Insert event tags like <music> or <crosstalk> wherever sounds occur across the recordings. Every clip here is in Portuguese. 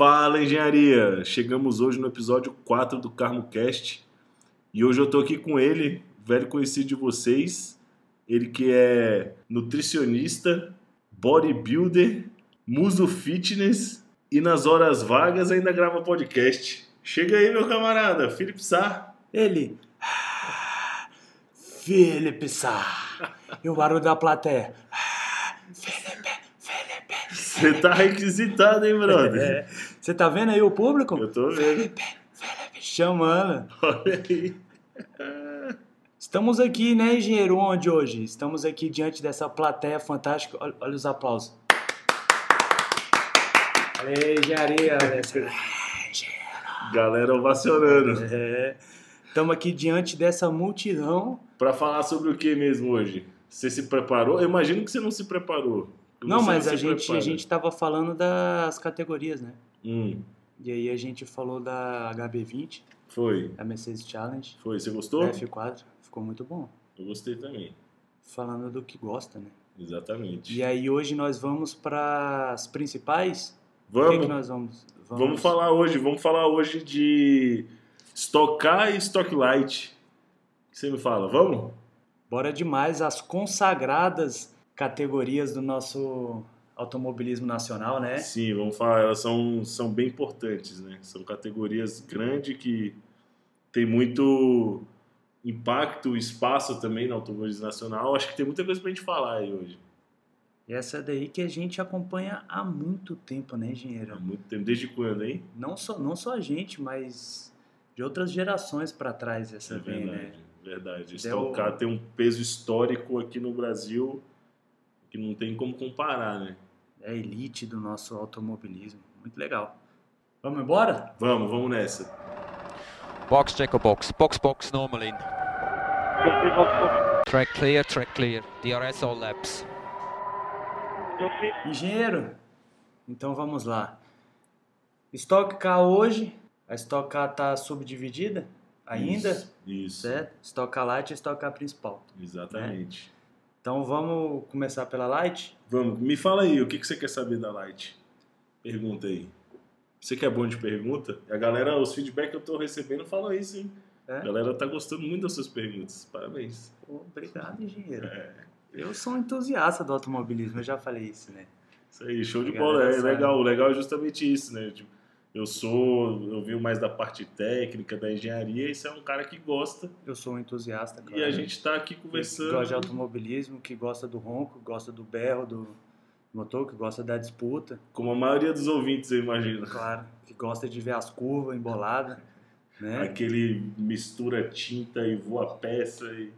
Fala engenharia! Chegamos hoje no episódio 4 do Carmo Cast e hoje eu tô aqui com ele, velho conhecido de vocês, ele que é nutricionista, bodybuilder, muso fitness e nas horas vagas ainda grava podcast. Chega aí, meu camarada, Felipe Sá. Ele. Felipe Sá. E o barulho da plateia. Felipe, Felipe. Você tá requisitado, hein, brother? É. Você tá vendo aí o público? Eu tô vendo. Felipe, Felipe, chamando. Olha aí. Estamos aqui, né, engenheiro, onde hoje? Estamos aqui diante dessa plateia fantástica. Olha, olha os aplausos. Ei, engenharia. <laughs> Galera ovacionando. É. Estamos aqui diante dessa multidão. Pra falar sobre o que mesmo hoje? Você se preparou? Eu imagino que você não se preparou. Não, Você mas a gente, a gente tava falando das categorias, né? Hum, E aí a gente falou da HB20, foi. da Mercedes Challenge, Foi. Você gostou? da F4. Ficou muito bom. Eu gostei também. Falando do que gosta, né? Exatamente. E aí hoje nós vamos para as principais. O que, Vamos, que nós vamos? vamos falar hoje. Vamos falar hoje de Stock Car e Stock Light. O que você me fala? Vamos? Bora demais as consagradas categorias do nosso automobilismo nacional, né? Sim, vamos falar. Elas são, são bem importantes, né? São categorias grandes que tem muito impacto, espaço também no automobilismo nacional. Acho que tem muita coisa pra gente falar aí hoje. E essa daí que a gente acompanha há muito tempo, né, Há engenheiro? muito tempo. Desde quando, hein? Não só, não só a gente, mas de outras gerações para trás essa É vem, né? verdade, verdade. Deu- tem um peso histórico aqui no Brasil que não tem como comparar, né? É a elite do nosso automobilismo. Muito legal. Vamos embora? Vamos, vamos nessa. Box checker box. Box box normal in. Track clear, track clear. DRS all laps. Engenheiro, então vamos lá. Stock Car hoje, a Stock Car está subdividida ainda, Isso, isso. certo? Stock Car Light e Stock Car principal. Exatamente. Então vamos começar pela Light? Vamos, me fala aí, o que, que você quer saber da Light? Pergunta aí. Você que é bom de pergunta? A galera, os feedbacks que eu tô recebendo falam isso, hein? É? A galera tá gostando muito das suas perguntas. Parabéns. Obrigado, engenheiro. É, Eu sou um entusiasta do automobilismo, eu já falei isso, né? isso aí, show de bola. É legal. O legal é justamente isso, né? Tipo, eu sou, eu vi mais da parte técnica, da engenharia, e você é um cara que gosta. Eu sou um entusiasta, claro. E a gente tá aqui que conversando. gosta de automobilismo, que gosta do ronco, que gosta do berro do motor, que gosta da disputa, Como a maioria dos ouvintes, eu imagino. claro, que gosta de ver as curvas emboladas, né? Aquele mistura tinta e voa peça. E...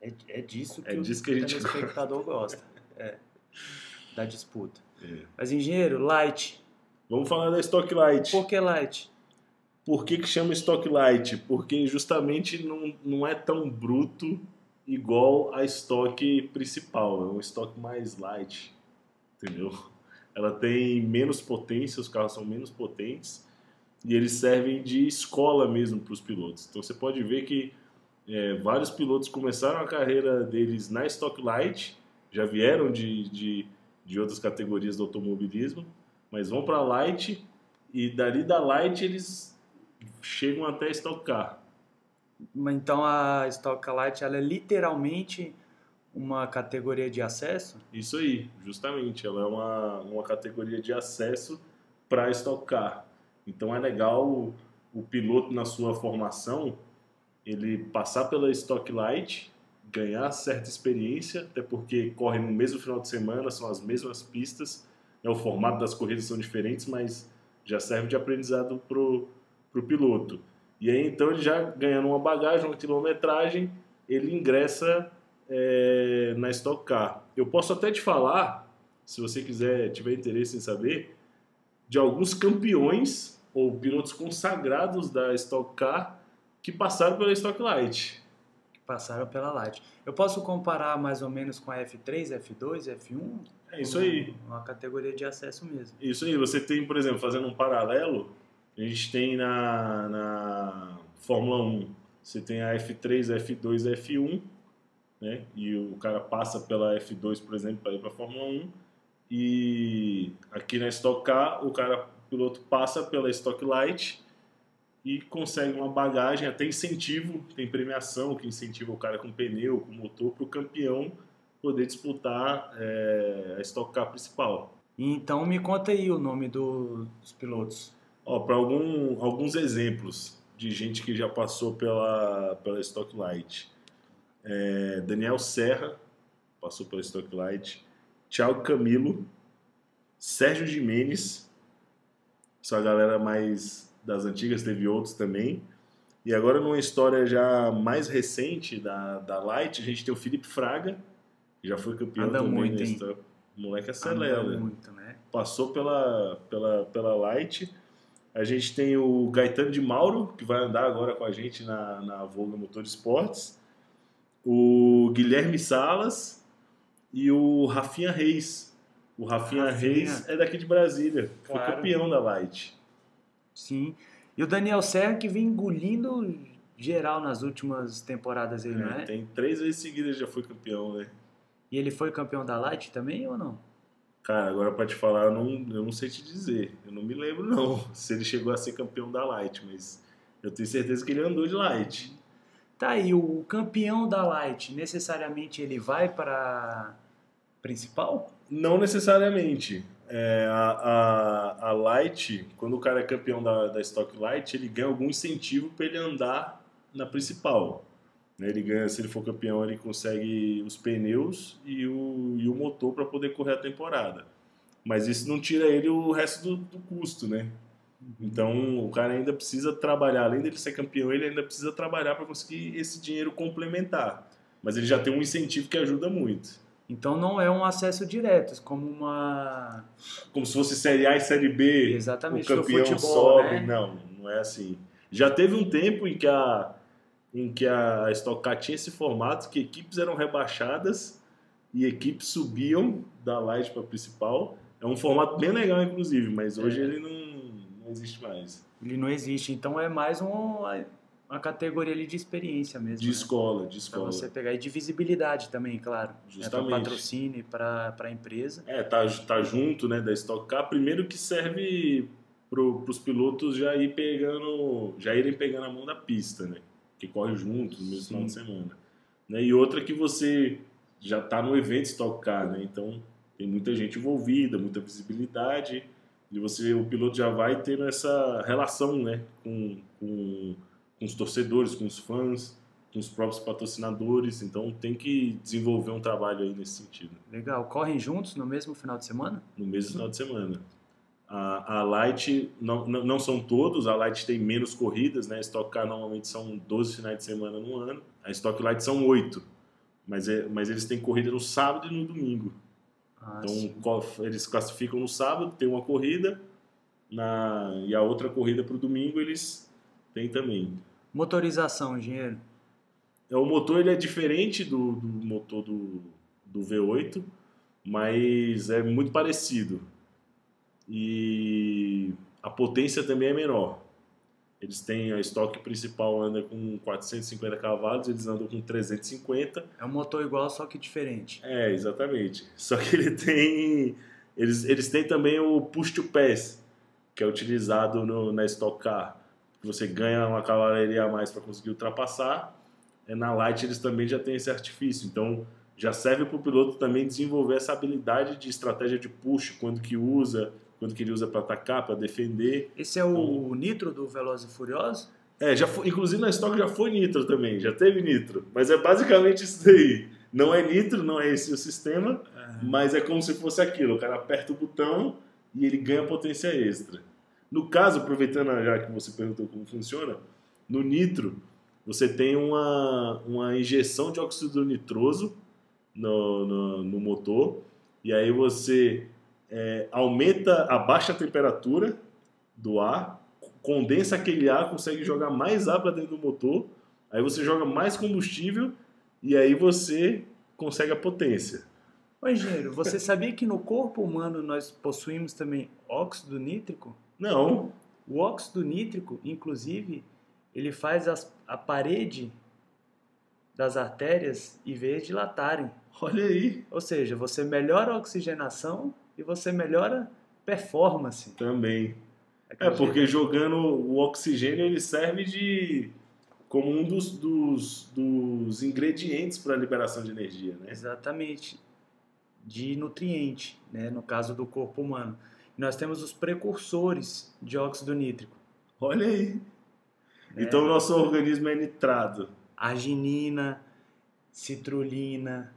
É, é disso que É o disso que a gente telespectador gosta. É, da disputa. É. Mas, engenheiro, light. Vamos falar da Stock Light. Por que light? Por que, que chama Stock Light? Porque justamente não, não é tão bruto igual a estoque principal. É um estoque mais light. Entendeu? Ela tem menos potência, os carros são menos potentes e eles servem de escola mesmo para os pilotos. Então você pode ver que é, vários pilotos começaram a carreira deles na Stock Light, já vieram de, de, de outras categorias do automobilismo, mas vão para Light e dali da Light eles chegam até Stock Car. Então, a Stock Light ela é literalmente uma categoria de acesso? Isso aí, justamente. Ela é uma, uma categoria de acesso para Stock Car. Então é legal o, o piloto na sua formação ele passar pela Stock Light, ganhar certa experiência, até porque corre no mesmo final de semana, são as mesmas pistas, o formato das corridas são diferentes, mas já serve de aprendizado pro, pro piloto. E aí então ele já ganhando uma bagagem, uma quilometragem, ele ingressa é, na Stock Car. Eu posso até te falar, se você quiser, tiver interesse em saber, de alguns campeões ou pilotos consagrados da Stock Car que passaram pela Stock Light. Passaram pela Light. Eu posso comparar mais ou menos com a F3, F2, F1? É isso aí. Uma categoria de acesso mesmo. Isso aí. Você tem, por exemplo, fazendo um paralelo, a gente tem na, na Fórmula 1, você tem a F3, a F2, a F1, né? E o cara passa pela F2, por exemplo, para ir para a Fórmula 1. E aqui na Stock Car, o cara o piloto passa pela Stock Light e consegue uma bagagem, até incentivo, tem premiação que incentiva o cara com pneu, com motor, para o campeão poder disputar é, a Stock Car principal. Então me conta aí o nome do- dos pilotos. Para algum, alguns exemplos de gente que já passou pela, pela Stock Light. É, Daniel Serra passou pela Stock Light. Thiago Camilo. Sérgio Jimenez. Essa galera mais das antigas, teve outros também. E agora, numa história já mais recente da, da Light, a gente tem o Felipe Fraga, que já foi campeão Anda também. muito, hein? história. O moleque acelera. Anda muito, né? passou pela, pela, pela Light. A gente tem o Gaetano de Mauro, que vai andar agora com a gente na, na Volga Motor Esportes. O Guilherme Salas e o Rafinha Reis. O Rafinha, Rafinha. Reis é daqui de Brasília. Foi Claro. campeão da Light. Sim. E o Daniel Serra que vem engolindo geral nas últimas temporadas aí, não É, é? Tem três vezes seguidas já foi campeão, né? E ele foi campeão da Light também ou não? Cara, agora pra te falar, eu não, eu não sei te dizer. Eu não me lembro, <laughs> não, se ele chegou a ser campeão da Light, mas eu tenho certeza que ele andou de Light. Tá aí, o campeão da Light, necessariamente ele vai para principal? Não necessariamente. É, a, a, a Light, quando o cara é campeão da, da Stock Light, ele ganha algum incentivo para ele andar na principal. Né, Ele ganha, se ele for campeão, ele consegue os pneus e o, e o motor para poder correr a temporada. Mas isso não tira ele o resto do, do custo, né? Então o cara ainda precisa trabalhar, além dele ser campeão, ele ainda precisa trabalhar para conseguir esse dinheiro complementar. Mas ele já tem um incentivo que ajuda muito. Então não é um acesso direto, como uma. como se fosse Série A e Série B, Exatamente, o campeão futebol, sobe. né? Não, não é assim. Já teve um tempo em que a, em que a Stock Car tinha esse formato que equipes eram rebaixadas e equipes subiam da Light para a principal. É um formato bem legal, inclusive, mas hoje É. ele não, não existe mais. Ele não existe. Então é mais um, uma categoria ali de experiência mesmo. De né? escola, de escola. você pegar. E de visibilidade também, claro. Justamente. É para patrocínio, para a empresa. É, tá, tá junto né, da Stock Car. Primeiro que serve para os pilotos já ir pegando, já irem pegando a mão da pista, né? Que corre juntos no mesmo Sim. final de semana. Né? E outra que você já tá no evento Stock Car, né? Então tem muita gente envolvida, muita visibilidade e você, o piloto já vai tendo essa relação, né? Com, com, com os torcedores, com os fãs, com os próprios patrocinadores. Então tem que desenvolver um trabalho aí nesse sentido Legal. Correm juntos no mesmo final de semana? no mesmo final de semana. A, a Light, não, não, não são todos, a Light tem menos corridas, né? A Stock Car normalmente são 12 finais de semana no ano, a Stock Light são 8, mas, é, mas eles têm corrida no sábado e no domingo. Ah, Então sim. eles classificam no sábado, tem uma corrida, na, e a outra corrida para o domingo eles têm também. Motorização, engenheiro. É, O motor ele é diferente do, do motor do, do V8, mas é muito parecido. E a potência também é menor. Eles têm a estoque principal anda com 450 cavalos, eles andam com 350. É um motor igual, só que diferente. É, exatamente. Só que ele tem eles, eles têm também o push to pass, que é utilizado no, na Stock Car. Que você ganha uma cavalaria a mais para conseguir ultrapassar. É, na Light eles também já têm esse artifício. Então já serve para o piloto também desenvolver essa habilidade de estratégia de push, quando que usa, quando que ele usa para atacar, para defender. Esse é o nitro do Velozes e Furiosos? É, já foi, inclusive na Stock já foi nitro também, já teve nitro. Mas é basicamente isso daí. Não é nitro, não é esse o sistema, mas é como se fosse aquilo. O cara aperta o botão e ele ganha potência extra. No caso, aproveitando já que você perguntou como funciona, no nitro você tem uma, uma injeção de óxido nitroso no, no, no motor e aí você é, aumenta, a temperatura do ar, condensa aquele ar, consegue jogar mais ar para dentro do motor, aí você joga mais combustível e aí você consegue a potência. Ô, engenheiro, você sabia que no corpo humano nós possuímos também óxido nítrico? Não, O óxido nítrico, inclusive, ele faz as- a parede das artérias e veias dilatarem. olha aí. Ou seja, você melhora a oxigenação e você melhora performance. Também. É, porque jogando o oxigênio ele serve de como um dos, dos, dos ingredientes para a liberação de energia, né? Exatamente. De nutriente, né? no caso do corpo humano. Nós temos os precursores de óxido nítrico. Olha aí. né? Então o nosso organismo é nitrado. Arginina, citrulina,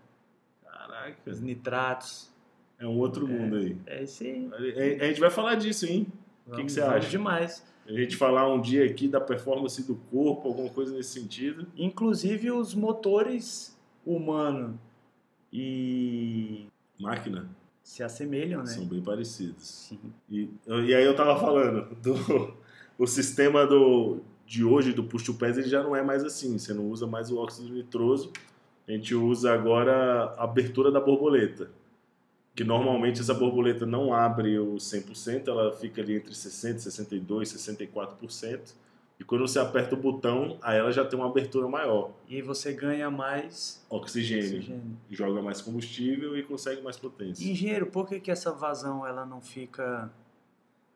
Caraca. os nitratos. É um outro mundo aí. É isso aí. A a gente vai falar disso, hein? O que, que você acha? demais. A gente falar um dia aqui da performance do corpo, alguma coisa nesse sentido. Inclusive os motores humano e Máquina se assemelham, né? são bem parecidos. Sim. E, e aí eu tava falando do o sistema do de hoje do push to pass ele já não é mais assim, você não usa mais o óxido nitroso. A gente usa agora a abertura da borboleta. Que normalmente essa borboleta não abre o 100%, ela fica ali entre 60, 62, 64%. E quando você aperta o botão, aí ela já tem uma abertura maior. E aí você ganha mais Oxigênio. oxigênio. Joga mais combustível e consegue mais potência. Engenheiro, por que, que essa vazão ela não fica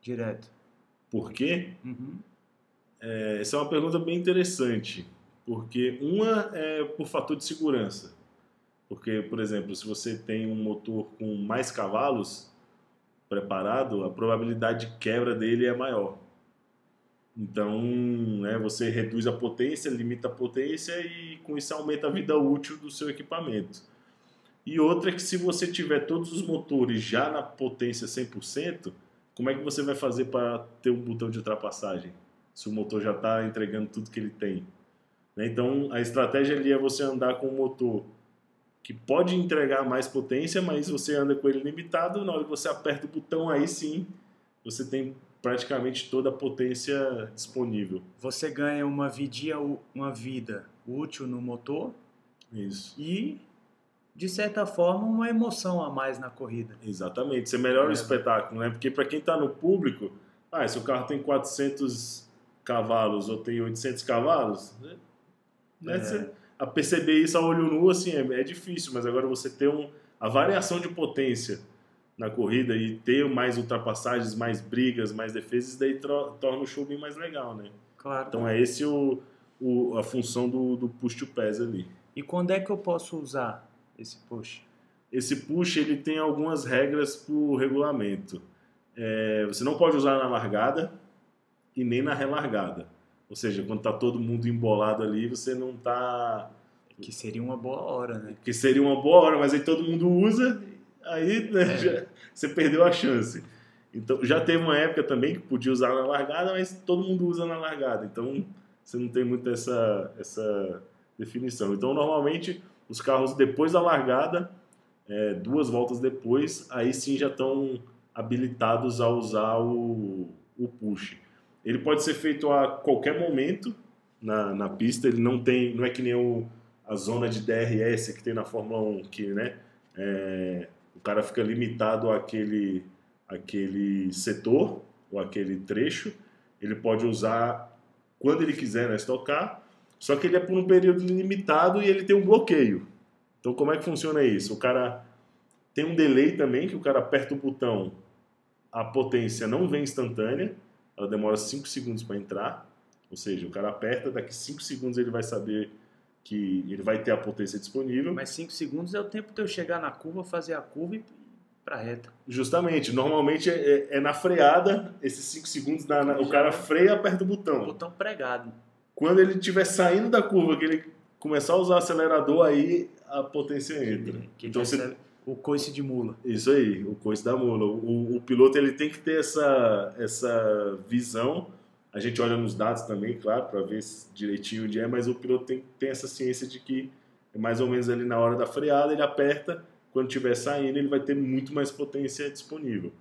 direto? Por quê? Uhum. É, essa é uma pergunta bem interessante, porque uma é por fator de segurança. Porque, por exemplo, se você tem um motor com mais cavalos preparado, a probabilidade de quebra dele é maior. Então, né, você reduz a potência, limita a potência e com isso aumenta a vida útil do seu equipamento. E outra é que se você tiver todos os motores já na potência 100%, como é que você vai fazer para ter um botão de ultrapassagem? Se o motor já está entregando tudo que ele tem. né? Então, a estratégia ali é você andar com um motor que pode entregar mais potência, mas você anda com ele limitado. Na hora que você aperta o botão, aí sim você tem praticamente toda a potência disponível. Você ganha uma, vidia, uma vida útil no motor Isso. e, de certa forma, uma emoção a mais na corrida. Exatamente. Você melhora o É. espetáculo, né? Porque para quem está no público, ah, se o carro tem 400 cavalos ou tem 800 cavalos, né? Né? É. Você- a perceber isso a olho nu, assim, é, é difícil. Mas agora você ter um, a variação de potência na corrida e ter mais ultrapassagens, mais brigas, mais defesas, daí torna o show bem mais legal, né? Claro. Então é esse o, o- a função do, do push to pass ali. E quando é que eu posso usar esse push? esse push ele tem algumas regras por regulamento. É, você não pode usar na largada e nem na relargada. Ou seja, quando está todo mundo embolado ali, você não está. Que seria uma boa hora, né? Que seria uma boa hora, mas aí todo mundo usa, aí né, É. já- você perdeu a chance. Então, já teve uma época também que podia usar na largada, mas todo mundo usa na largada. Então, você não tem muito essa, essa definição. Então, normalmente, os carros depois da largada, é, duas voltas depois, aí sim já estão habilitados a usar o, o push. Ele pode ser feito a qualquer momento na, na pista, ele não tem, não é que nem o, a zona de DRS que tem na Fórmula 1, que né, é, cara fica limitado àquele, àquele setor ou aquele trecho. Ele pode usar quando ele quiser na estocar, só que ele é por um período limitado e ele tem um bloqueio. Então, como é que funciona isso? O cara tem um delay também, que o cara aperta o botão, a potência não vem instantânea, ela demora 5 segundos para entrar. Ou seja, o cara aperta, daqui 5 segundos ele vai saber que ele vai ter a potência disponível. Mas 5 segundos é o tempo de eu chegar na curva, fazer a curva e ir pra reta. Justamente, normalmente é, é na freada, esses 5 segundos, na- na- o cara freia e aperta o botão. Botão pregado. Quando ele estiver saindo da curva, que ele começar a usar o acelerador, aí a potência entra. Que Então, você, o coice de mula. Isso aí, o coice da mula. O, o piloto ele tem que ter essa, essa visão. A gente olha nos dados também, claro, para ver direitinho onde é, mas o piloto tem, tem essa ciência de que é mais ou menos ali na hora da freada, ele aperta, quando estiver saindo, ele vai ter muito mais potência disponível.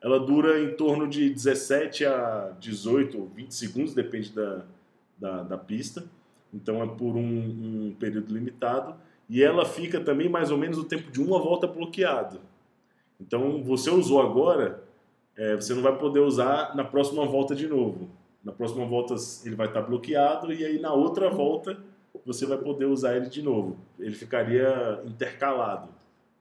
Ela dura em torno de 17 a 18 ou 20 segundos, depende da, da, da pista. Então é por um, um período limitado. E ela fica também mais ou menos o tempo de uma volta bloqueado. Então você usou agora, é, você não vai poder usar na próxima volta de novo. Na próxima volta ele vai estar bloqueado e aí na outra volta você vai poder usar ele de novo. Ele ficaria intercalado.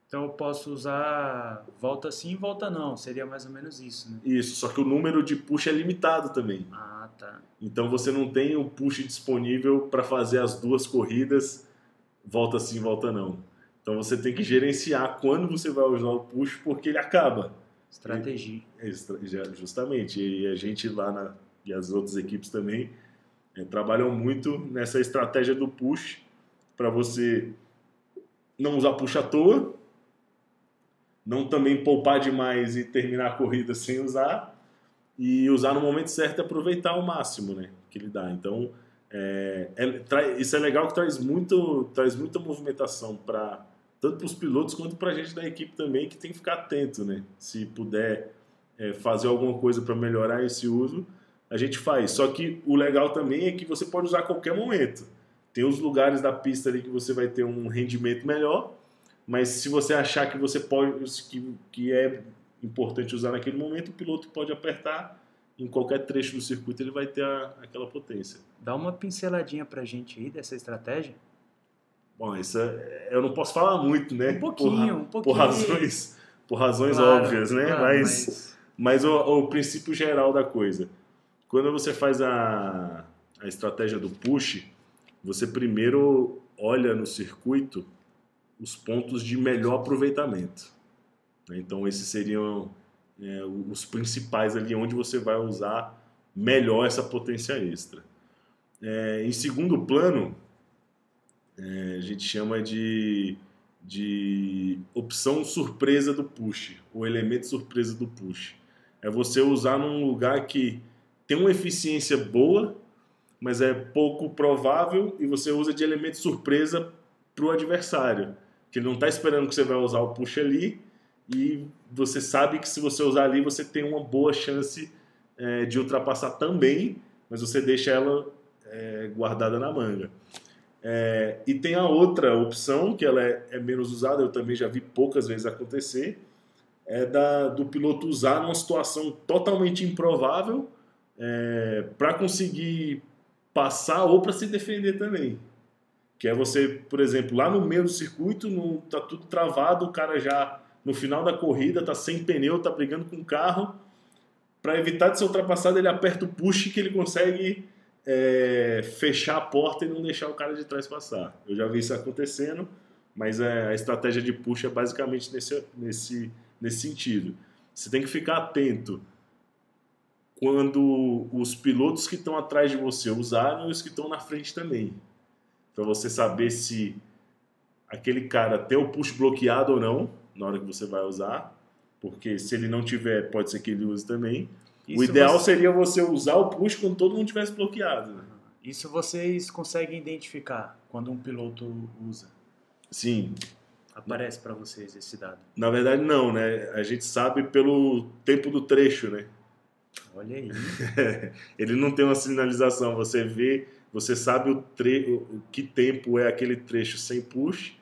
Então eu posso usar volta sim, volta não. Seria mais ou menos isso, né? Isso, só que o número de push é limitado também. Ah, tá. Então você não tem o push disponível para fazer as duas corridas, volta sim, volta não. Então você tem que gerenciar quando você vai usar o push, porque ele acaba. Estratégia. É, Justamente. E a gente lá na, e as outras equipes também é, trabalham muito nessa estratégia do push para você não usar push à toa, não também poupar demais e terminar a corrida sem usar e usar no momento certo e aproveitar ao máximo, né, que ele dá. Então, é, é- tra- isso é legal que traz muito, traz muita movimentação para tanto para os pilotos quanto para a gente da equipe também que tem que ficar atento, né? Se puder é, fazer alguma coisa para melhorar esse uso, a gente faz. Só que o legal também é que você pode usar a qualquer momento. Tem os lugares da pista ali que você vai ter um rendimento melhor, mas se você achar que você pode, que, que é importante usar naquele momento, o piloto pode apertar em qualquer trecho do circuito ele vai ter a- aquela potência. Dá uma pinceladinha pra gente aí dessa estratégia. Bom, isso eu não posso falar muito, né? Um pouquinho, um por, pouquinho. por razões, por razões Claro, óbvias, né? claro, mas Mas o, o princípio geral da coisa. Quando você faz a, a estratégia do push, você primeiro olha no circuito os pontos de melhor aproveitamento. né? Então, esses seriam é, os principais ali onde você vai usar melhor essa potência extra. É, em segundo plano, é, a gente chama de, de opção surpresa do push, o elemento surpresa do push. É você usar num lugar que tem uma eficiência boa, mas é pouco provável, e você usa de elemento surpresa para o adversário. Que ele não está esperando que você vai usar o push ali, e você sabe que se você usar ali, você tem uma boa chance é, de ultrapassar também, mas você deixa ela é, guardada na manga. É, e tem a outra opção, que ela é, é menos usada, eu também já vi poucas vezes acontecer, é da, do piloto usar numa situação totalmente improvável para conseguir passar ou para se defender também. Que é você, por exemplo, lá no meio do circuito, no, tá tudo travado, o cara já no final da corrida tá sem pneu, tá brigando com o carro. Para evitar de ser ultrapassado, ele aperta o push que ele consegue é, fechar a porta e não deixar o cara de trás passar. Eu já vi isso acontecendo, mas é, a estratégia de push é basicamente nesse, nesse, nesse sentido. Você tem que ficar atento quando os pilotos que estão atrás de você usaram e os que estão na frente também. Para você saber se aquele cara tem o push bloqueado ou não na hora que você vai usar. Porque se ele não tiver, pode ser que ele use também. Isso o ideal você- seria você usar o push quando todo mundo tivesse bloqueado. Né? Isso vocês conseguem identificar quando um piloto usa. Sim, Aparece para vocês esse dado. na verdade não, né? A gente sabe pelo tempo do trecho, né? Olha aí. <laughs> Ele não tem uma sinalização, você vê, você sabe o, tre o que tempo é aquele trecho sem push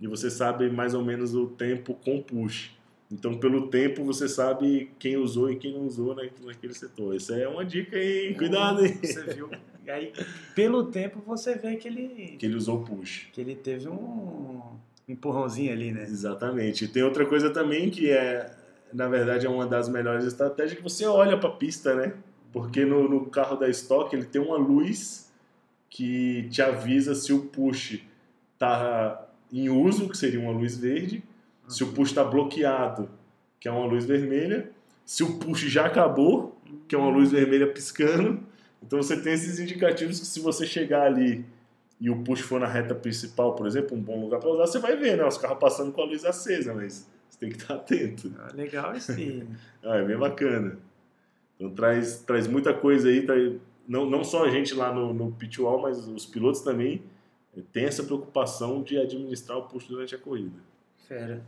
e você sabe mais ou menos o tempo com push. Então, pelo tempo, você sabe quem usou e quem não usou na- naquele setor. Isso é uma dica, hein? Cuidado, hein? Você viu? E aí, pelo tempo, você vê que ele, Que ele usou push. que ele teve um empurrãozinho ali, né? Exatamente. E tem outra coisa também que é, na verdade, é uma das melhores estratégias que você olha para a pista, né? Porque no, no carro da Stock ele tem uma luz que te avisa se o push tá em uso, que seria uma luz verde, se o push está bloqueado, que é uma luz vermelha, se o push já acabou, que é uma luz vermelha piscando. Então você tem esses indicativos que se você chegar ali e o push for na reta principal, por exemplo, um bom lugar para usar, você vai ver, né? Os carros passando com a luz acesa, mas você tem que estar atento. Ah, Legal esse. <laughs> Ah, é bem bacana. Então traz, traz muita coisa aí, traz- não, não só a gente lá no, no pit wall, mas os pilotos também eh, têm essa preocupação de administrar o push durante a corrida. Fera.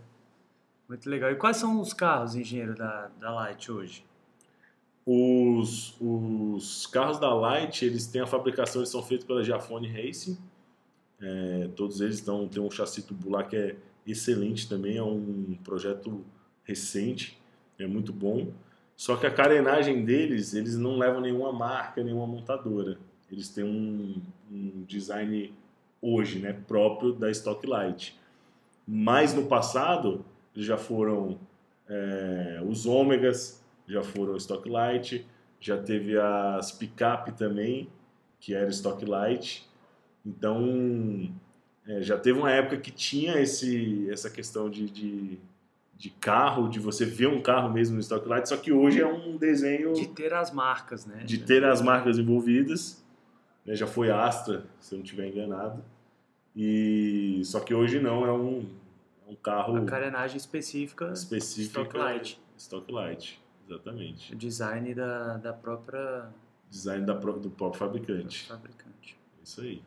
Muito legal. E quais são os carros, engenheiro, da, da Light hoje? Os, os carros da Light, eles têm a fabricação, eles são feitos pela Giafone Racing. É, todos eles estão, têm um chassi tubular que é excelente também, é um projeto recente, é muito bom. Só que a carenagem deles, eles não levam nenhuma marca, nenhuma montadora. Eles têm um, um design hoje, né, próprio da Stock Light. Mas no passado já foram é, os ômegas, já foram Stock Light, já teve as picape também, que era Stock Light. Então é, já teve uma época que tinha esse, essa questão de, de, de, carro, de você ver um carro mesmo no Stock Light, só que hoje é um desenho. De ter as marcas, né? De ter as marcas envolvidas. Né? Já foi Astra, se eu não estiver enganado. E só que hoje não, é um, é um carro. A carenagem específica. Específica. Stock Light. Stock Light, exatamente. O design da, da própria. Design da, do próprio fabricante. Do fabricante. Isso aí.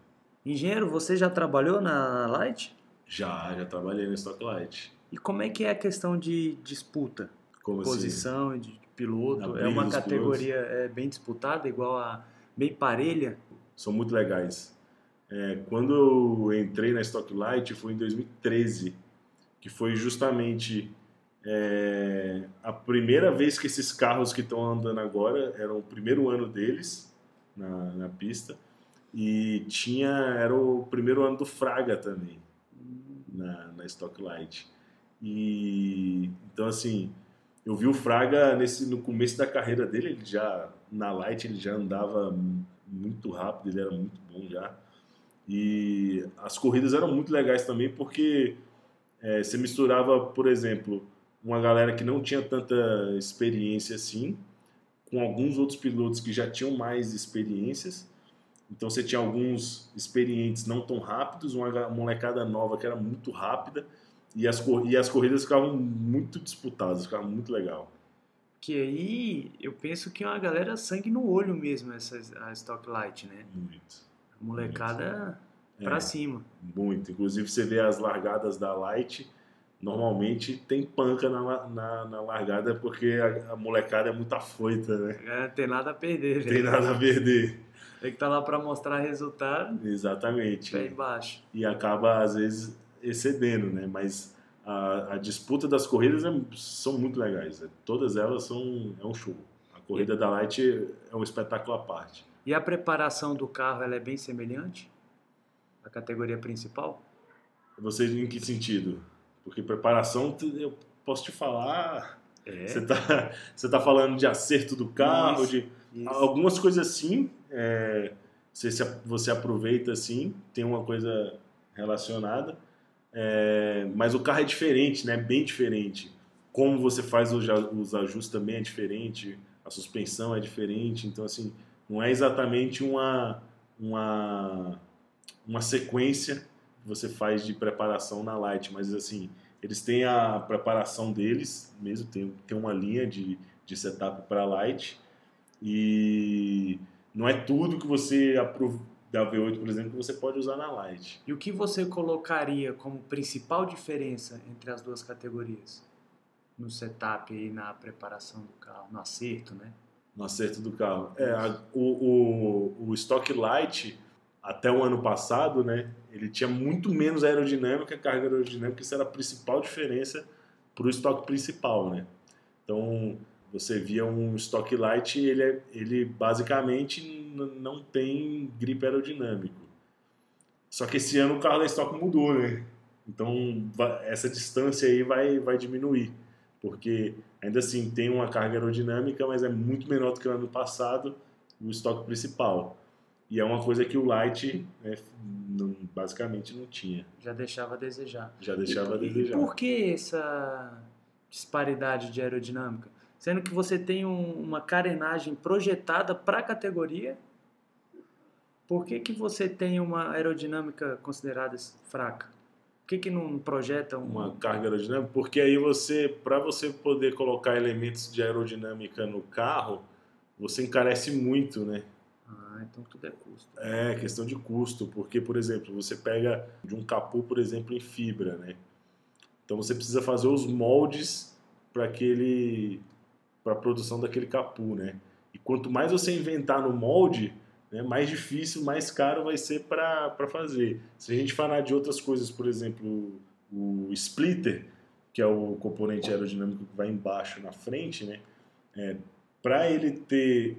Engenheiro, você já trabalhou na Light? Já, já trabalhei no Stock Light. E como é que é a questão de disputa? Como Posição assim? de piloto? É uma categoria é, bem disputada, igual a bem parelha? São muito legais. É, quando eu entrei na Stock Light foi em 2013, que foi justamente é, a primeira vez que esses carros que estão andando agora eram o primeiro ano deles na, na pista e tinha era o primeiro ano do Fraga também na, na Stock Light e então assim eu vi o Fraga nesse no começo da carreira dele ele já na Light ele já andava muito rápido ele era muito bom já e as corridas eram muito legais também porque é, você misturava, por exemplo, uma galera que não tinha tanta experiência assim, com alguns outros pilotos que já tinham mais experiências. Então você tinha alguns experientes não tão rápidos, uma molecada nova que era muito rápida e as, e as corridas ficavam muito disputadas, ficavam muito legal. Que aí eu penso que é uma galera sangue no olho mesmo, essa a Stock Light, né? Muito. Molecada é, pra cima. Muito. Inclusive você vê as largadas da Light, normalmente tem panca na, na, na largada porque a, a, molecada é muito afoita, né? É, tem nada a perder. Tem nada a perder. Tem que estar tá lá para mostrar resultado. Exatamente. Pé embaixo. E acaba, às vezes, excedendo, né? Mas a, a disputa das corridas é, são muito legais. Né? Todas elas são é um show. A corrida da Light é um espetáculo à parte. E a preparação do carro ela é bem semelhante à categoria principal? Você em que sentido? Porque preparação, eu posso te falar. É. Você está <laughs> você tá falando de acerto do carro, isso, de isso. algumas coisas sim. É, você, você aproveita sim, tem uma coisa relacionada. É, mas o carro é diferente, né? Bem diferente. Como você faz os, os ajustes também é diferente, a suspensão é diferente. Então, assim, não é exatamente uma, uma, uma sequência que você faz de preparação na Light, mas assim, eles têm a preparação deles mesmo, tem, tem uma linha de, de setup para Light e não é tudo que você da V8, por exemplo, que você pode usar na Light. E o que você colocaria como principal diferença entre as duas categorias? No setup e na preparação do carro, no acerto, né? no acerto do carro. É, a, o, o, o Stock Light, até o ano passado, né, ele tinha muito menos aerodinâmica, carga aerodinâmica, isso era a principal diferença para o estoque principal, né? Então, você via um Stock Light, ele, é, ele basicamente não tem grip aerodinâmico. Só que esse ano o carro da Stock mudou, né? Então, essa distância aí vai, vai diminuir porque ainda assim tem uma carga aerodinâmica, mas é muito menor do que o ano passado, o estoque principal. E é uma coisa que o Light né, não, basicamente não tinha. Já deixava a desejar. Já deixava e, a desejar. E por que essa disparidade de aerodinâmica? Sendo que você tem um, uma carenagem projetada para a categoria, por que, que você tem uma aerodinâmica considerada fraca? que, que não projeta uma... uma carga aerodinâmica? Porque aí você, para você poder colocar elementos de aerodinâmica no carro, você encarece muito, né? Ah, então tudo é custo. É, questão de custo, porque, por exemplo, você pega de um capô, por exemplo, em fibra, né? Então você precisa fazer os moldes para aquele para a produção daquele capô, né? E quanto mais você inventar no molde, né, mais difícil, mais caro vai ser para fazer. Se a gente falar de outras coisas, por exemplo, o splitter, que é o componente aerodinâmico que vai embaixo na frente, né, é, para ele ter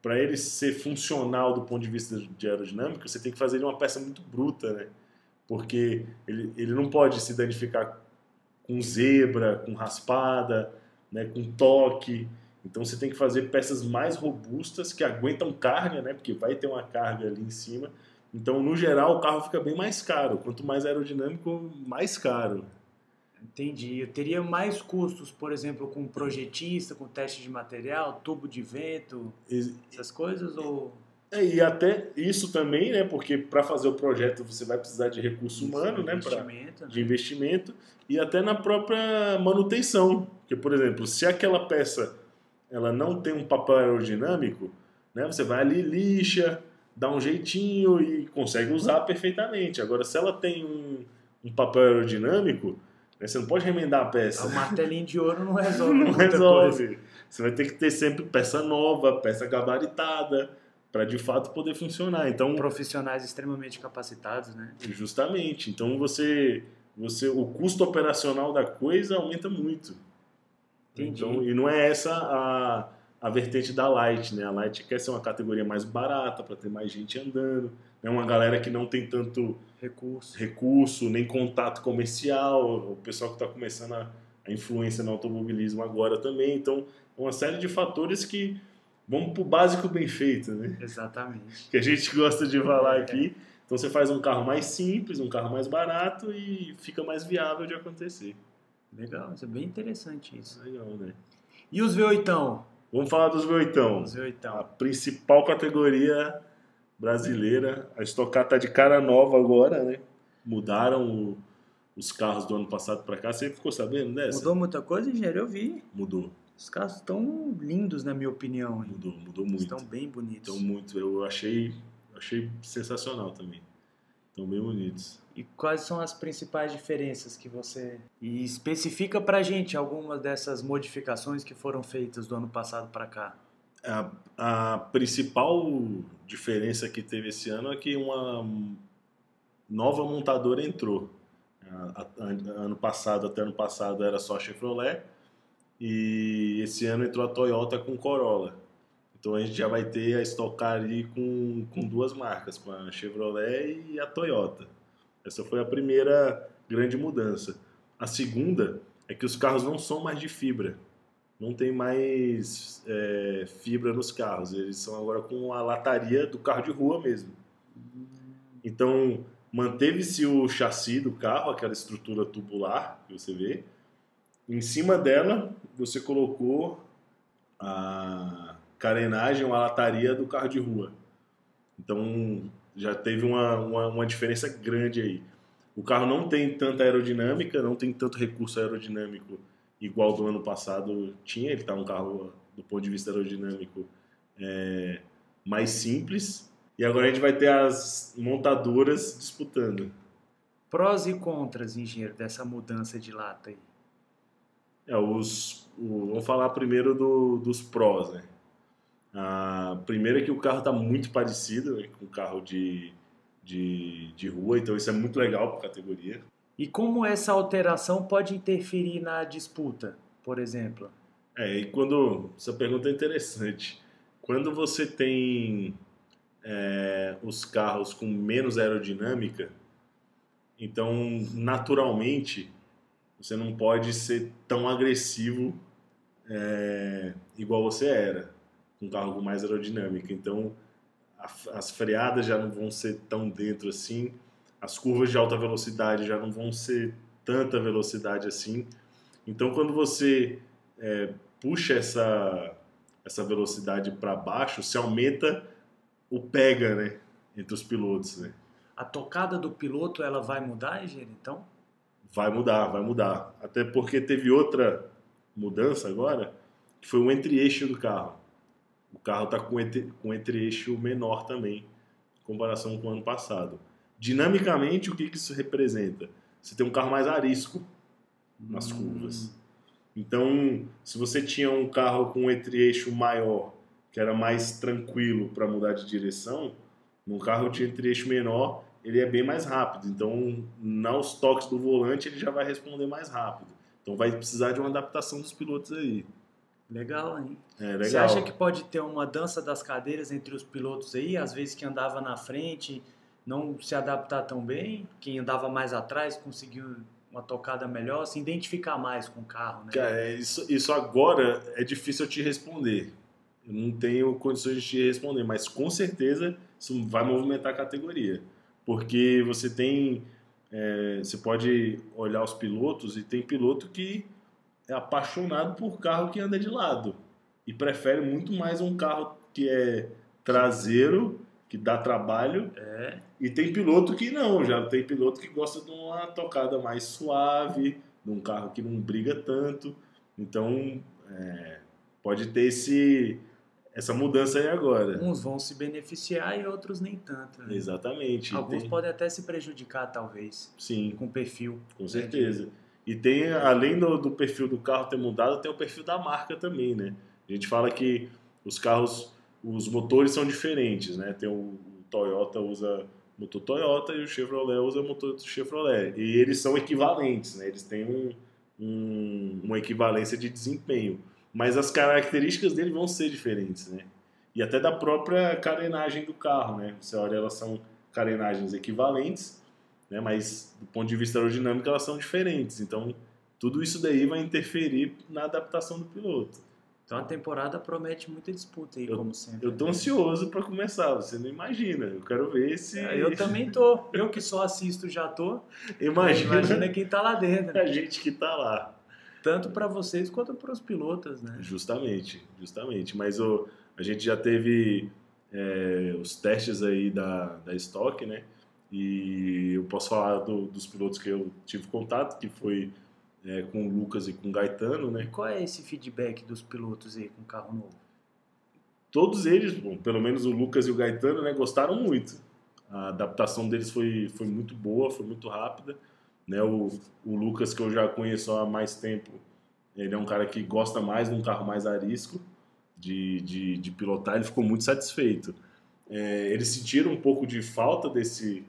para ele ser funcional do ponto de vista de aerodinâmica, você tem que fazer uma peça muito bruta, né? porque ele, ele não pode se danificar com zebra, com raspada, né, com toque. Então você tem que fazer peças mais robustas que aguentam carga, né, porque vai ter uma carga ali em cima. Então, no geral, o carro fica bem mais caro. Quanto mais aerodinâmico, mais caro. Entendi. Eu teria mais custos, por exemplo, com projetista, com teste de material, tubo de vento, E- essas coisas? Ou É, e até isso também, né? Porque para fazer o projeto você vai precisar de recurso humano, né? pra- investimento? de investimento e até na própria manutenção. Porque, por exemplo, se aquela peça ela não tem um papel aerodinâmico, né? Você vai ali, lixa, dá um jeitinho e consegue usar perfeitamente. Agora, se ela tem um, um papel aerodinâmico, né? você não pode remendar a peça. O martelinho de ouro não <laughs> resolve Não muita coisa. resolve. Você vai ter que ter sempre peça nova, peça gabaritada, para de fato poder funcionar. Então, Profissionais extremamente capacitados, né? Justamente. Então você, você, o custo operacional da coisa aumenta muito. Entendi. Então, e não é essa a, a vertente da Light, né? A Light quer ser uma categoria mais barata para ter mais gente andando, é uma galera que não tem tanto Recurso. recurso nem contato comercial, o pessoal que está começando a, a influência no automobilismo agora também. Então, é uma série de fatores que vão para o básico bem feito, né? Exatamente. que a gente <laughs> gosta de falar aqui. Então você faz um carro mais simples, um carro mais barato e fica mais viável de acontecer. Legal, isso é bem interessante isso. Legal, né? E os V8? Vamos falar dos V8. Os A V8. principal categoria brasileira. A Stock Car tá de cara nova agora, né? Mudaram o- os carros do ano passado para cá. Você ficou sabendo dessa? Mudou muita coisa, engenheiro? Eu vi. Mudou, Os carros estão lindos, na minha opinião. mudou, mudou muito. Estão bem bonitos. Então muito. Eu achei, achei sensacional também. Estão bem bonitos. E quais são as principais diferenças que você. E especifica pra gente algumas dessas modificações que foram feitas do ano passado pra cá. A, a principal diferença que teve esse ano é que uma nova montadora entrou. A- a- ano passado, até ano passado, era só a Chevrolet. E esse ano entrou a Toyota com Corolla. Então a gente já vai ter a Stock Car ali com, com duas marcas, com a Chevrolet e a Toyota. Essa foi a primeira grande mudança. A segunda é que os carros não são mais de fibra não tem mais é, fibra nos carros. Eles são agora com a lataria do carro de rua mesmo. Então, manteve-se o chassi do carro, aquela estrutura tubular que você vê. Em cima dela, você colocou a carenagem ou a lataria do carro de rua. Então, já teve uma, uma, uma diferença grande aí. O carro não tem tanta aerodinâmica, não tem tanto recurso aerodinâmico igual do ano passado tinha. Ele está um carro, do ponto de vista aerodinâmico, é, mais simples. E agora a gente vai ter as montadoras disputando. Prós e contras, engenheiro, dessa mudança de lata aí. É, os, o- vamos falar primeiro do- dos prós, né? A primeira é que o carro está muito parecido né, com o carro de, de, de rua, então isso é muito legal para a categoria. E como essa alteração pode interferir na disputa, por exemplo? É, e quando. Essa pergunta é interessante. Quando você tem é, os carros com menos aerodinâmica, então naturalmente você não pode ser tão agressivo é, igual você era, um carro com mais aerodinâmica. Então a- as freadas já não vão ser tão dentro assim, as curvas de alta velocidade já não vão ser tanta velocidade assim. Então quando você é, puxa essa, essa velocidade para baixo, se aumenta o pega, né? Entre os pilotos, né? A tocada do piloto ela vai mudar, engenheiro, então? Vai mudar, vai mudar. Até porque teve outra mudança agora, que foi o entre-eixo do carro. O carro está com com entre-eixo menor também, em comparação com o ano passado. Dinamicamente, o que, que isso representa? Você tem um carro mais arisco nas Hum, curvas. Então, se você tinha um carro com um entre-eixo maior, que era mais tranquilo para mudar de direção, num carro de entre-eixo menor, ele é bem mais rápido. Então, nos toques do volante, ele já vai responder mais rápido. Então, vai precisar de uma adaptação dos pilotos aí. Legal, hein? É legal. Você acha que pode ter uma dança das cadeiras entre os pilotos aí? Às vezes que andava na frente não se adaptar tão bem? Quem andava mais atrás conseguiu uma tocada melhor, se identificar mais com o carro, né? Cara, é, isso, isso agora é difícil eu te responder. Eu não tenho condições de te responder, mas com certeza isso vai movimentar a categoria. Porque você tem. é, você pode olhar os pilotos e tem piloto que é apaixonado por carro que anda de lado e prefere muito mais um carro que é traseiro, que dá trabalho, É, e tem piloto que não, já tem piloto que gosta de uma tocada mais suave, de um carro que não briga tanto. Então, é, pode ter esse, essa mudança aí agora. uns vão se beneficiar e outros nem tanto. né? Exatamente. Alguns tem- podem até se prejudicar, talvez, Sim, com perfil. com certeza. E tem, além do, do perfil do carro ter mudado, tem o perfil da marca também, né? A gente fala que os carros, os motores são diferentes, né? Tem o, o Toyota usa motor Toyota e o Chevrolet usa motor Chevrolet. E eles são equivalentes, né? Eles têm um, um- uma equivalência de desempenho. Mas as características dele vão ser diferentes, né? E até da própria carenagem do carro, né? Você olha, elas são carenagens equivalentes, né? Mas do ponto de vista aerodinâmico elas são diferentes. Então tudo isso daí vai interferir na adaptação do piloto. Então a temporada promete muita disputa aí, Eu- como sempre. Eu tô né? ansioso para começar, você não imagina. Eu quero ver se É, Eu também tô. Eu que só assisto já tô. imagina, Imagina quem tá lá dentro. a gente que tá lá. Tanto para vocês quanto para os pilotos, né? Justamente, justamente. Mas o, a gente já teve é, os testes aí da, da Stock, né? E eu posso falar do- dos pilotos que eu tive contato, que foi é, com o Lucas e com o Gaetano, né? qual é esse feedback dos pilotos aí com carro novo? Todos eles, bom, pelo menos o Lucas e o Gaetano, né, gostaram muito. A adaptação deles foi, foi muito boa, foi muito rápida. Né? O, o Lucas, que eu já conheço há mais tempo, ele é um cara que gosta mais de um carro mais arisco de, de, de pilotar, ele ficou muito satisfeito. É, eles sentiram um pouco de falta desse,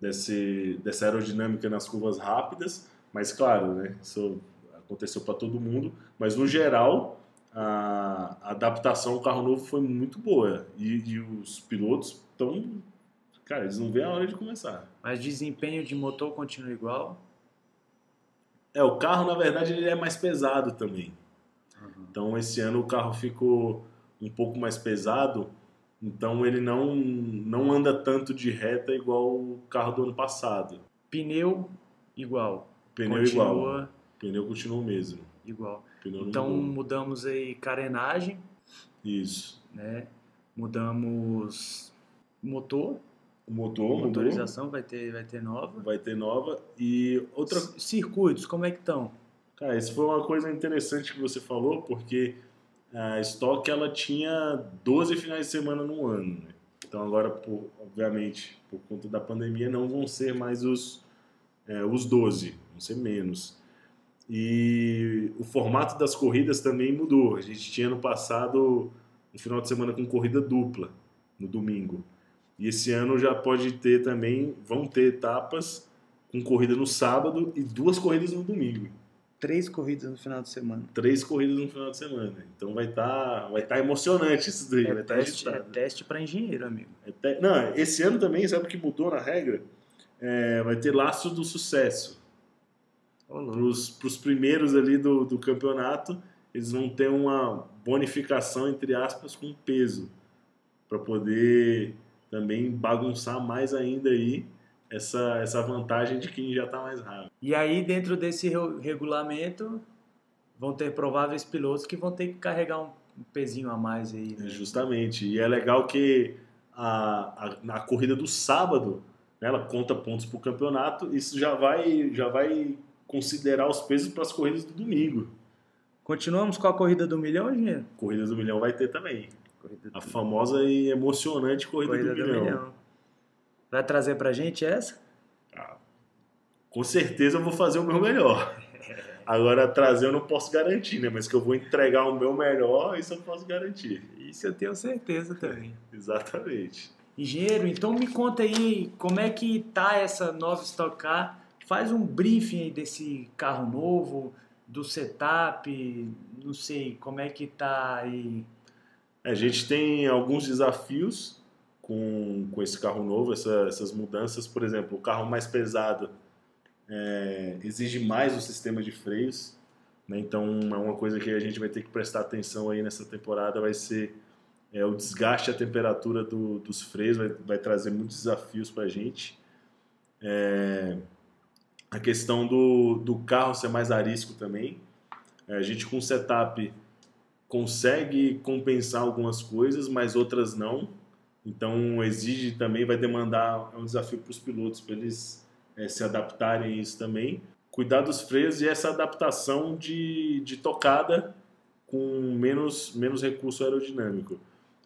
desse, dessa aerodinâmica nas curvas rápidas, mas claro, né, isso aconteceu para todo mundo, mas no geral a adaptação ao carro novo foi muito boa e, e os pilotos estão, cara, eles não veem a hora de começar. Mas desempenho de motor continua igual? É, o carro na verdade ele é mais pesado também. Então esse ano o carro ficou um pouco mais pesado, então ele não não anda tanto de reta igual o carro do ano passado. Pneu igual. Pneu continua igual, pneu continua o mesmo. igual. Então mudou. mudamos aí carenagem, isso. né? Mudamos motor, O motor mudou, motorização vai ter, vai ter nova. vai ter nova e outra C- Circuitos, como é que estão? Cara, isso foi uma coisa interessante que você falou, porque a Stock ela tinha 12 finais de semana no ano. Né? Então agora, por- obviamente, por conta da pandemia, não vão ser mais os, é, os 12, vão ser menos. E o formato das corridas também mudou. A gente tinha no passado um final de semana com corrida dupla, no domingo. E esse ano já pode ter também, vão ter etapas com corrida no sábado e duas corridas no domingo Três corridas no final de semana. três corridas no final de semana. Então vai estar vai tá emocionante isso daí, vai É estar teste, é agitado. teste para engenheiro, amigo. É te- Não, esse ano também, sabe o que mudou na regra? É, vai ter laço do sucesso. Para os primeiros ali do, do campeonato, eles vão ter uma bonificação, entre aspas, com peso. Para poder também bagunçar mais ainda aí essa, essa vantagem de quem já está mais rápido. E aí, dentro desse re- regulamento, vão ter prováveis pilotos que vão ter que carregar um, pezinho a mais aí. né? É, Justamente. E é legal que a, a, na corrida do sábado, né, ela conta pontos para o campeonato, isso já vai, já vai considerar os pesos para as corridas do domingo. Continuamos com a corrida do milhão, engenheiro? Corrida do milhão vai ter também. Corrida A famosa e emocionante corrida, corrida do, milhão. Vai trazer pra gente essa? Ah, com certeza eu vou fazer o meu melhor. <laughs> Agora, trazer eu não posso garantir, né? Mas que eu vou entregar o meu melhor, isso eu posso garantir. Isso eu tenho certeza também. <laughs> Exatamente. Engenheiro, então me conta aí como é que tá essa nova Stock Car. Faz um briefing aí desse carro novo, do setup, não sei como é que tá aí. A gente tem alguns desafios com, com esse carro novo, essa, essas mudanças. Por exemplo, o carro mais pesado é, exige mais o sistema de freios, né? então é uma coisa que a gente vai ter que prestar atenção aí nessa temporada, vai ser é, o desgaste, a temperatura do, dos freios, vai, vai trazer muitos desafios para a gente. É, a questão do, do carro ser mais arisco também. É, a gente com setup consegue compensar algumas coisas, mas outras não. Então exige também, vai demandar é um desafio para os pilotos para eles é, se adaptarem a isso também. Cuidar dos freios e essa adaptação de, de tocada com menos, menos recurso aerodinâmico.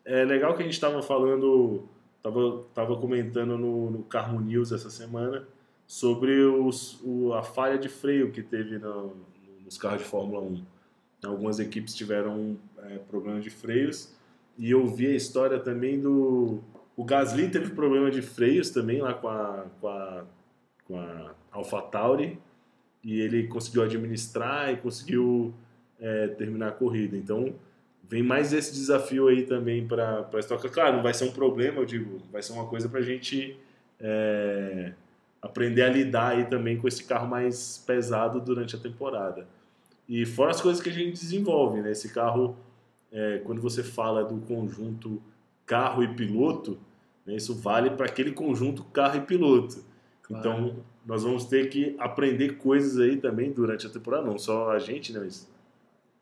É legal que a gente estava falando, estava tava comentando no, no Carmo News essa semana sobre os, o, a falha de freio que teve no, nos carros de Fórmula 1. Algumas equipes tiveram é, de freios e eu vi a história também do. O Gasly teve problema de freios também lá com a, com a, com a AlphaTauri e ele conseguiu administrar e conseguiu é, terminar a corrida. Então vem mais esse desafio aí também para a Stock. Claro, não vai ser um problema, eu digo, vai ser uma coisa para a gente é, aprender a lidar aí também com esse carro mais pesado durante a temporada. E fora as coisas que a gente desenvolve, né? Esse carro, é, quando você fala do conjunto carro e piloto, né, isso vale para aquele conjunto carro e piloto. Claro. Então, nós vamos ter que aprender coisas aí também durante a temporada, não só a gente, né? Mas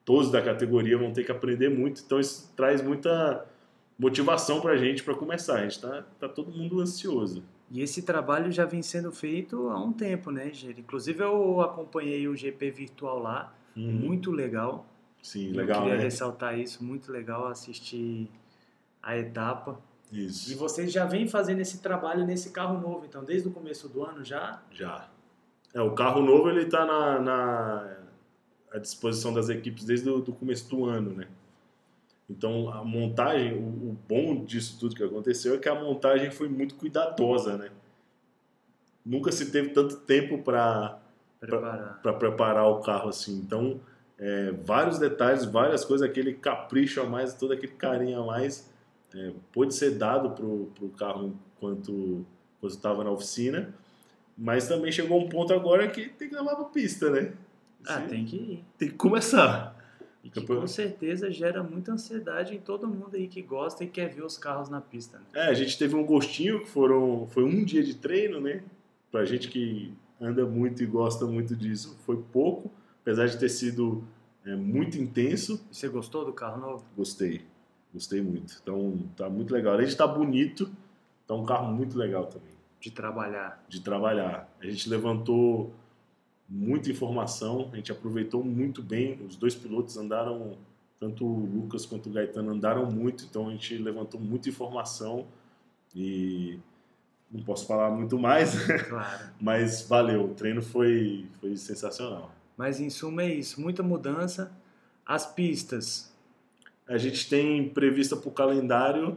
todos da categoria vão ter que aprender muito, então isso traz muita motivação para a gente para começar. A gente está tá todo mundo ansioso. E esse trabalho já vem sendo feito há um tempo, né, Gê? Inclusive eu acompanhei o GP virtual lá, uhum. muito legal. Sim, legal, Eu queria né? ressaltar isso, muito legal assistir a etapa. Isso. E vocês já vêm fazendo esse trabalho nesse carro novo, então, desde o começo do ano já? Já. É, o carro novo ele está na, na à disposição das equipes desde o do começo do ano, né? Então a montagem, o, o, bom disso tudo que aconteceu é que a montagem foi muito cuidadosa, né? Nunca se teve tanto tempo para preparar. para preparar o carro assim. Então é, vários detalhes, várias coisas, aquele capricho a mais, todo aquele carinho a mais, é, pode ser dado pro, pro carro enquanto estava na oficina. Mas também chegou um ponto agora que tem que levar para pista, né? Ah, tem que ir. Tem que começar. E que com certeza gera muita ansiedade em todo mundo aí que gosta e quer ver os carros na pista. Né? É, a gente teve um gostinho que foram, foi um dia de treino, né? Pra gente que anda muito e gosta muito disso, foi pouco, apesar de ter sido é, muito intenso. E você gostou do carro novo? Gostei, gostei muito. Então tá muito legal. Além de estar tá bonito, tá um carro muito legal também. De trabalhar. De trabalhar. A gente levantou muita informação, a gente aproveitou muito bem, os dois pilotos andaram, tanto o Lucas quanto o Gaetano andaram muito, então a gente levantou muita informação e não posso falar muito mais, <laughs> claro. mas valeu, o treino foi, foi sensacional. Mas em suma é isso, muita mudança. As pistas? A gente tem prevista para o calendário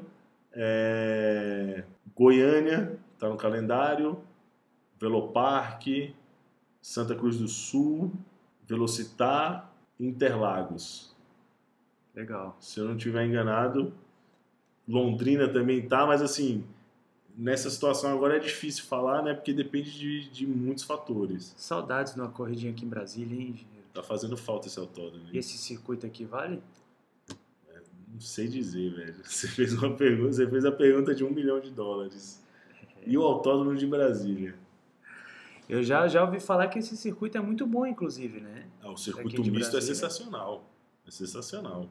é, Goiânia, está no calendário, Velopark, Santa Cruz do Sul, Velocitar, Interlagos. Legal. Se eu não estiver enganado, Londrina também tá, mas assim, nessa situação agora é difícil falar, né? Porque depende de, de muitos fatores. Saudades de uma corridinha aqui em Brasília, hein, engenheiro? Tá fazendo falta esse autódromo. E esse circuito aqui vale? É, não sei dizer, velho. <laughs> Você fez uma pergunta, você fez a pergunta de um milhão de dólares. <laughs> E o autódromo de Brasília? Eu já, já ouvi falar que esse circuito é muito bom, inclusive, né? Ah, o circuito misto é sensacional. É sensacional.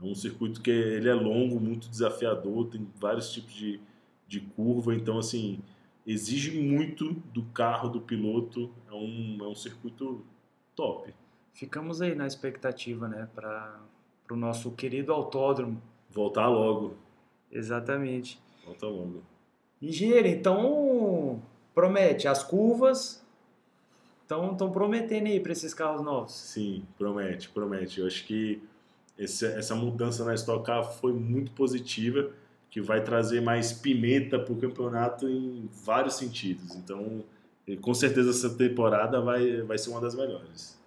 É um circuito que ele é longo, muito desafiador, tem vários tipos de, de curva, então assim, exige muito do carro, do piloto. É um, é um circuito top. Ficamos aí na expectativa, né, para o nosso querido autódromo. Voltar logo. Exatamente. Volta logo. Engenheiro, então promete. As curvas estão prometendo aí para esses carros novos. Sim, promete, promete. Eu acho que esse, essa mudança na Stock Car foi muito positiva, que vai trazer mais pimenta para o campeonato em vários sentidos. Então, com certeza essa temporada vai, vai ser uma das melhores.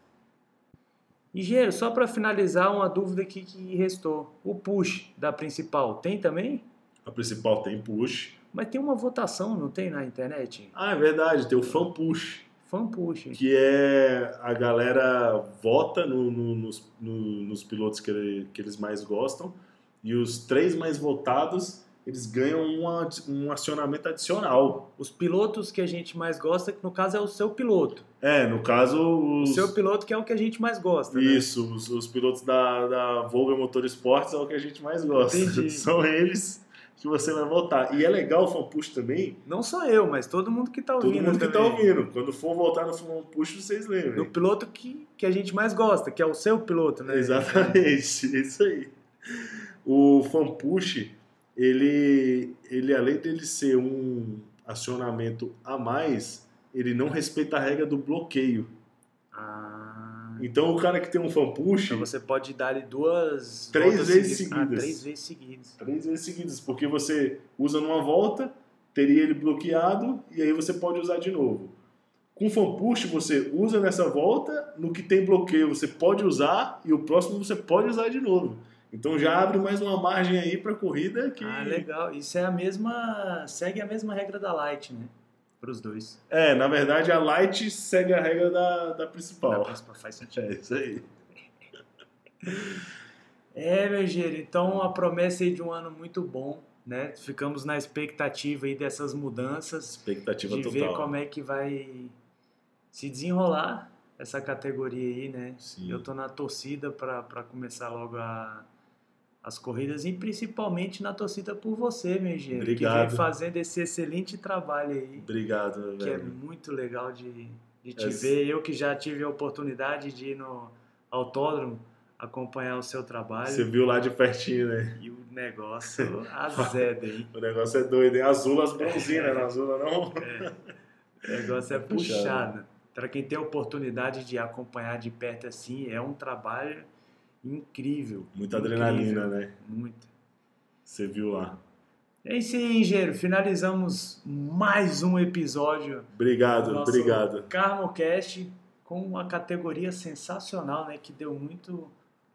Engenheiro, só para finalizar, uma dúvida aqui que restou. O push da principal tem também? A principal tem push. Mas tem uma votação, não tem na internet? Ah, é verdade, tem o fan push. Fan push. Que é a galera vota no- no- nos, no- nos pilotos que, que eles mais gostam. E os três mais votados, eles ganham um, um acionamento adicional. Os pilotos que a gente mais gosta, que no caso é o seu piloto. É, no caso, O os, seu piloto que é o que a gente mais gosta. né? Isso, os, os pilotos da, da Volga Motorsports é o que a gente mais gosta. Entendi. <laughs> São eles que você vai votar. E é legal o fan push também, Não só eu, mas todo mundo que tá todo ouvindo. mundo que tá também. ouvindo. Quando for votar no fan push, vocês Do lembrem. piloto que, que a gente mais gosta, que é o seu piloto, né? Exatamente, <laughs> isso aí. O fan push, ele, ele além dele ser um acionamento a mais, ele não respeita a regra do bloqueio. Ah, Então o cara que tem um fan push, então você pode dar ali duas Três vezes seguidas. seguidas. Ah, três vezes seguidas. três vezes seguidas, porque você usa numa volta, teria ele bloqueado e aí você pode usar de novo. Com fan push você usa nessa volta, no que tem bloqueio você pode usar e o próximo você pode usar de novo. Então já abre mais uma margem aí para corrida que Ah, legal. Isso é a mesma. segue a mesma regra da Light, né? Para os dois. é, na verdade a light segue a regra da, da Da principal. principal faz sentido. É isso aí. <laughs> É, meu gênero, então a promessa aí de um ano muito bom, né? Ficamos na expectativa aí dessas mudanças, Expectativa de total. ver como é que vai se desenrolar essa categoria aí, né? Sim. Eu tô na torcida para começar logo a- as corridas e principalmente na torcida por você, meu engenheiro, que Obrigado. vem fazendo esse excelente trabalho aí, Obrigado, meu que é velho. muito legal de, de te É. ver. Eu que já tive a oportunidade de ir no autódromo acompanhar o seu trabalho Você viu lá de pertinho, né? e o negócio azeda <laughs> aí. O negócio é doido, hein? Azul as bronzinas, não azul não. O negócio é Puxado. puxado. Para quem tem a oportunidade de acompanhar de perto assim, é um trabalho incrível. Muita Incrível. adrenalina, né? Muito. Você viu lá. É isso aí, engenheiro. Finalizamos mais um episódio Obrigado, do obrigado. CarmoCast com uma categoria sensacional, né? Que deu muito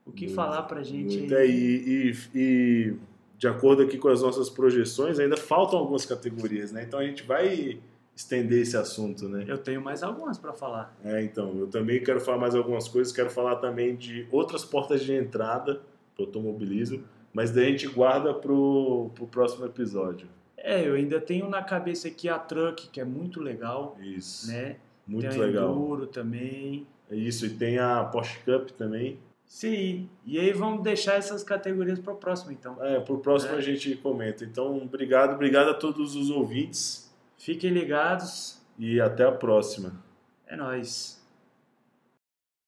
o que Muito, falar pra gente. Muito, aí. é, e, e- e de acordo aqui com as nossas projeções, ainda faltam algumas categorias, né? Então a gente vai estender esse assunto, né? Eu tenho mais algumas para falar. É, então, eu também quero falar mais algumas coisas, quero falar também de outras portas de entrada para o automobilismo, mas daí a gente guarda pro, pro próximo episódio. É, eu ainda tenho na cabeça aqui a Truck, que é muito legal, Isso. né? Muito tem a legal. Enduro também. É isso, e tem a Porsche Cup também. Sim. E aí vamos deixar essas categorias para o próximo, então. É, pro próximo É. a gente comenta. Então, obrigado, obrigado a todos os ouvintes Fiquem ligados. e até a próxima. É nóis.